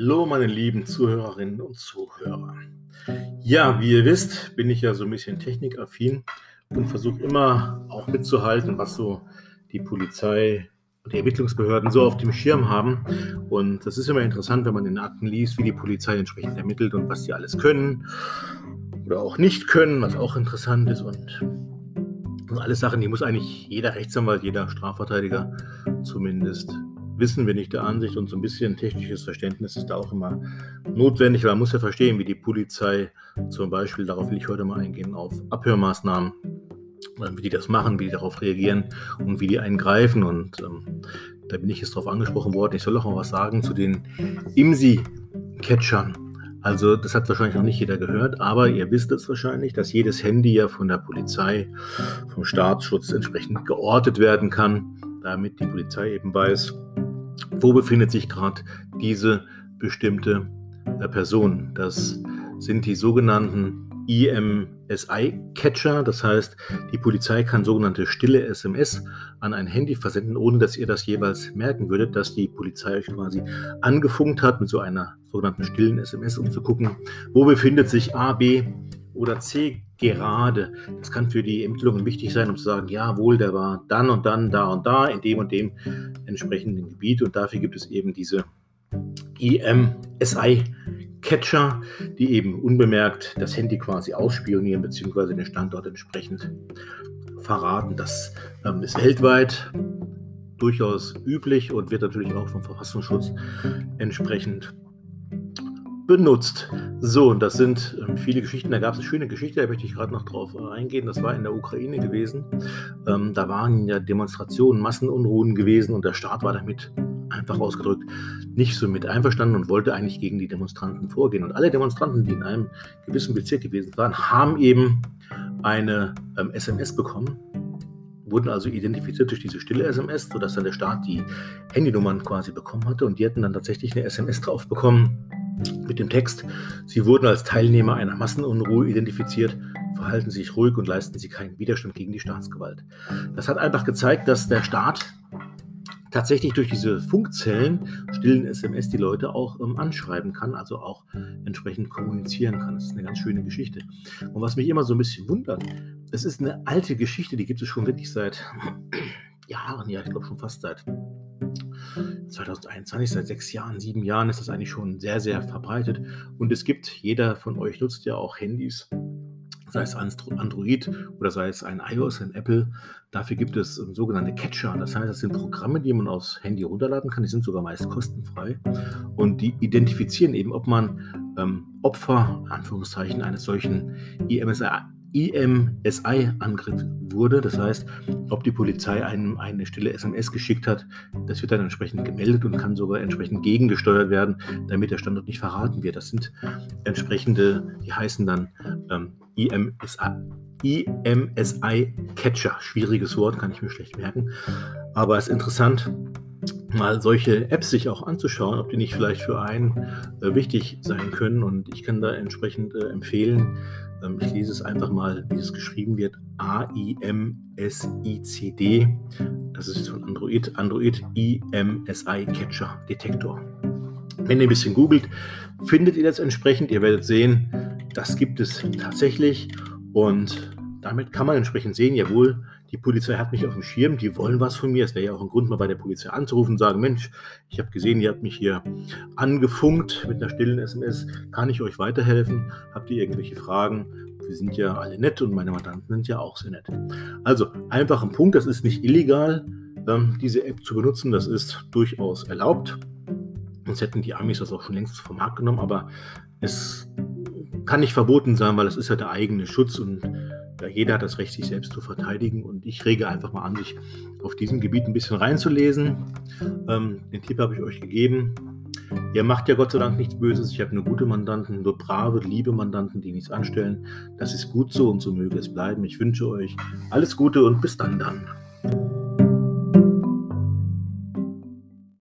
Hallo, meine lieben Zuhörerinnen und Zuhörer. Ja, wie ihr wisst, bin ich ja so ein bisschen technikaffin und versuche immer auch mitzuhalten, was so die Polizei und die Ermittlungsbehörden so auf dem Schirm haben. Und das ist immer interessant, wenn man in Akten liest, wie die Polizei entsprechend ermittelt und was sie alles können oder auch nicht können, was auch interessant ist. Und alles Sachen, die muss eigentlich jeder Rechtsanwalt, jeder Strafverteidiger zumindest wissen, bin ich der Ansicht, und so ein bisschen technisches Verständnis ist da auch immer notwendig, weil man muss ja verstehen, wie die Polizei zum Beispiel, darauf will ich heute mal eingehen, auf Abhörmaßnahmen, wie die das machen, wie die darauf reagieren und wie die eingreifen. Und ähm, da bin ich jetzt darauf angesprochen worden. Ich soll auch mal was sagen zu den IMSI-Catchern. Also das hat wahrscheinlich noch nicht jeder gehört, aber ihr wisst es wahrscheinlich, dass jedes Handy ja von der Polizei, vom Staatsschutz entsprechend geortet werden kann, damit die Polizei eben weiß, wo befindet sich gerade diese bestimmte äh, Person. Das sind die sogenannten IMSI-Catcher, das heißt, die Polizei kann sogenannte stille SMS an ein Handy versenden, ohne dass ihr das jeweils merken würdet, dass die Polizei euch quasi angefunkt hat mit so einer sogenannten stillen SMS, um zu gucken, wo befindet sich A, B oder C gerade. Das kann für die Ermittlungen wichtig sein, um zu sagen, jawohl, der war dann und dann, da und da, in dem und dem entsprechenden Gebiet. Und dafür gibt es eben diese IMSI-Catcher, die eben unbemerkt das Handy quasi ausspionieren, beziehungsweise den Standort entsprechend verraten. Das ähm, ist weltweit durchaus üblich und wird natürlich auch vom Verfassungsschutz entsprechend benutzt. So, und das sind ähm, viele Geschichten. Da gab es eine schöne Geschichte, da möchte ich gerade noch drauf äh, eingehen. Das war in der Ukraine gewesen. Ähm, da waren ja Demonstrationen, Massenunruhen gewesen und der Staat war damit einfach ausgedrückt nicht so mit einverstanden und wollte eigentlich gegen die Demonstranten vorgehen. Und alle Demonstranten, die in einem gewissen Bezirk gewesen waren, haben eben eine ähm, SMS bekommen, wurden also identifiziert durch diese stille SMS, sodass dann der Staat die Handynummern quasi bekommen hatte und die hatten dann tatsächlich eine SMS drauf bekommen mit dem Text, Sie wurden als Teilnehmer einer Massenunruhe identifiziert, verhalten Sie sich ruhig und leisten Sie keinen Widerstand gegen die Staatsgewalt. Das hat einfach gezeigt, dass der Staat tatsächlich durch diese Funkzellen, stillen SMS, die Leute auch ähm, anschreiben kann, also auch entsprechend kommunizieren kann. Das ist eine ganz schöne Geschichte. Und was mich immer so ein bisschen wundert, es ist eine alte Geschichte, die gibt es schon wirklich seit Jahren, ja, ich glaube schon fast seit 2021, seit sechs Jahren, sieben Jahren ist das eigentlich schon sehr, sehr verbreitet. Und es gibt, jeder von euch nutzt ja auch Handys, sei es Android oder sei es ein iOS, ein Apple. Dafür gibt es sogenannte Catcher. Das heißt, das sind Programme, die man aufs Handy runterladen kann. Die sind sogar meist kostenfrei. Und die identifizieren eben, ob man ähm, Opfer, Anführungszeichen, eines solchen IMSI IMSI-Angriff wurde. Das heißt, ob die Polizei einem eine stille SMS geschickt hat, das wird dann entsprechend gemeldet und kann sogar entsprechend gegengesteuert werden, damit der Standort nicht verraten wird. Das sind entsprechende, die heißen dann ähm, IMSI, IMSI-Catcher. Schwieriges Wort, kann ich mir schlecht merken. Aber es ist interessant, mal solche Apps sich auch anzuschauen, ob die nicht vielleicht für einen äh, wichtig sein können. Und ich kann da entsprechend äh, empfehlen, ähm, ich lese es einfach mal, wie es geschrieben wird. A-I-M-S-I-C-D. Das ist von Android. Android IMSI Catcher Detektor. Wenn ihr ein bisschen googelt, findet ihr das entsprechend. Ihr werdet sehen, das gibt es tatsächlich. Und damit kann man entsprechend sehen, jawohl, die Polizei hat mich auf dem Schirm, die wollen was von mir. Es wäre ja auch ein Grund, mal bei der Polizei anzurufen und sagen, Mensch, ich habe gesehen, ihr habt mich hier angefunkt mit einer stillen SMS. Kann ich euch weiterhelfen? Habt ihr irgendwelche Fragen? Wir sind ja alle nett und meine Mandanten sind ja auch sehr nett. Also einfach ein Punkt, das ist nicht illegal, ähm, diese App zu benutzen. Das ist durchaus erlaubt. Sonst hätten die Amis das auch schon längst vom Markt genommen, aber es kann nicht verboten sein, weil es ist ja der eigene Schutz und ja, jeder hat das Recht, sich selbst zu verteidigen. Und ich rege einfach mal an, sich auf diesem Gebiet ein bisschen reinzulesen. Ähm, den Tipp habe ich euch gegeben. Ihr macht ja Gott sei Dank nichts Böses. Ich habe nur gute Mandanten, nur brave, liebe Mandanten, die nichts anstellen. Das ist gut so und so möge es bleiben. Ich wünsche euch alles Gute und bis dann dann.